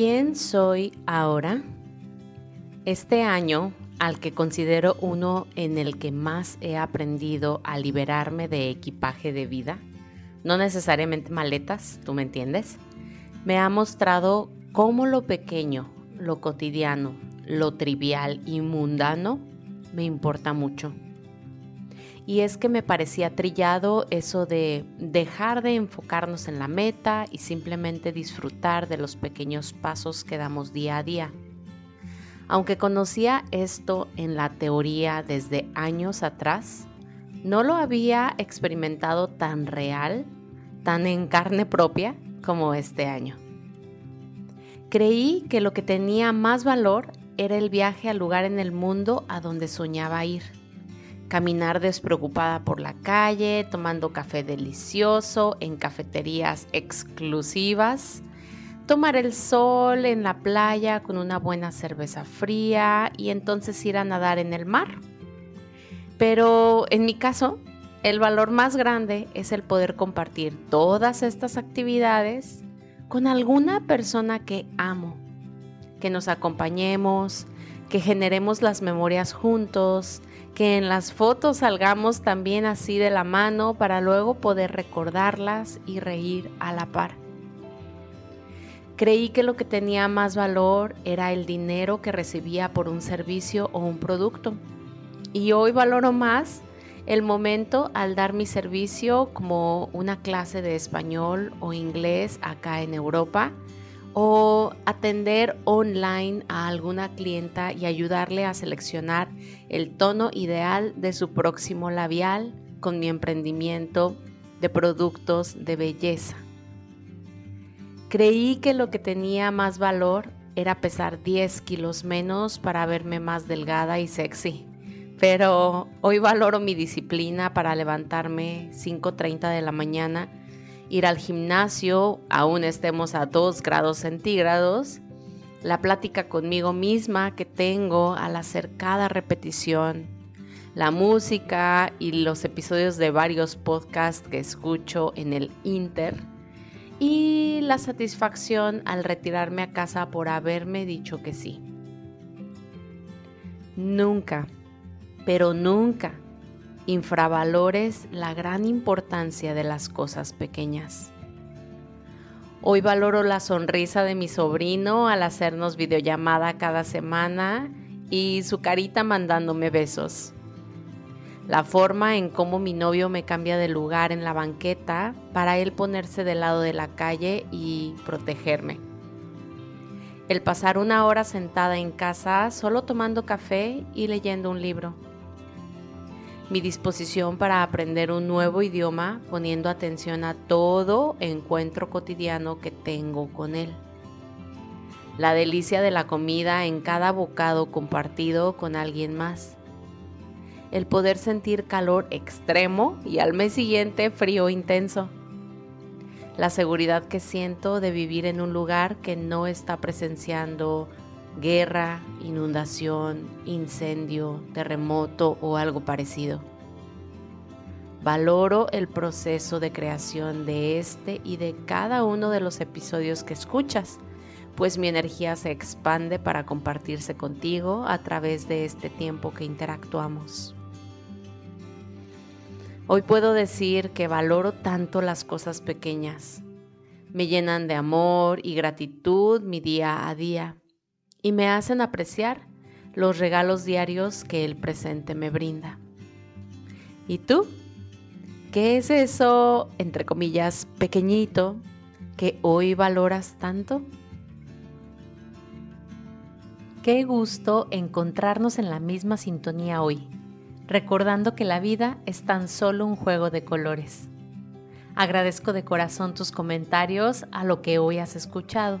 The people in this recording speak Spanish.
¿Quién soy ahora? Este año, al que considero uno en el que más he aprendido a liberarme de equipaje de vida, no necesariamente maletas, tú me entiendes, me ha mostrado cómo lo pequeño, lo cotidiano, lo trivial y mundano me importa mucho. Y es que me parecía trillado eso de dejar de enfocarnos en la meta y simplemente disfrutar de los pequeños pasos que damos día a día. Aunque conocía esto en la teoría desde años atrás, no lo había experimentado tan real, tan en carne propia como este año. Creí que lo que tenía más valor era el viaje al lugar en el mundo a donde soñaba ir caminar despreocupada por la calle, tomando café delicioso en cafeterías exclusivas, tomar el sol en la playa con una buena cerveza fría y entonces ir a nadar en el mar. Pero en mi caso, el valor más grande es el poder compartir todas estas actividades con alguna persona que amo, que nos acompañemos, que generemos las memorias juntos, que en las fotos salgamos también así de la mano para luego poder recordarlas y reír a la par. Creí que lo que tenía más valor era el dinero que recibía por un servicio o un producto. Y hoy valoro más el momento al dar mi servicio como una clase de español o inglés acá en Europa o atender online a alguna clienta y ayudarle a seleccionar el tono ideal de su próximo labial con mi emprendimiento de productos de belleza. Creí que lo que tenía más valor era pesar 10 kilos menos para verme más delgada y sexy. Pero hoy valoro mi disciplina para levantarme 5.30 de la mañana ir al gimnasio, aún estemos a 2 grados centígrados, la plática conmigo misma que tengo al hacer cada repetición, la música y los episodios de varios podcasts que escucho en el Inter y la satisfacción al retirarme a casa por haberme dicho que sí. Nunca, pero nunca infravalores la gran importancia de las cosas pequeñas. Hoy valoro la sonrisa de mi sobrino al hacernos videollamada cada semana y su carita mandándome besos. La forma en cómo mi novio me cambia de lugar en la banqueta para él ponerse del lado de la calle y protegerme. El pasar una hora sentada en casa solo tomando café y leyendo un libro mi disposición para aprender un nuevo idioma poniendo atención a todo encuentro cotidiano que tengo con él. La delicia de la comida en cada bocado compartido con alguien más. El poder sentir calor extremo y al mes siguiente frío intenso. La seguridad que siento de vivir en un lugar que no está presenciando guerra, inundación, incendio, terremoto o algo parecido. Valoro el proceso de creación de este y de cada uno de los episodios que escuchas, pues mi energía se expande para compartirse contigo a través de este tiempo que interactuamos. Hoy puedo decir que valoro tanto las cosas pequeñas. Me llenan de amor y gratitud mi día a día y me hacen apreciar los regalos diarios que el presente me brinda. ¿Y tú? ¿Qué es eso, entre comillas, pequeñito que hoy valoras tanto? Qué gusto encontrarnos en la misma sintonía hoy, recordando que la vida es tan solo un juego de colores. Agradezco de corazón tus comentarios a lo que hoy has escuchado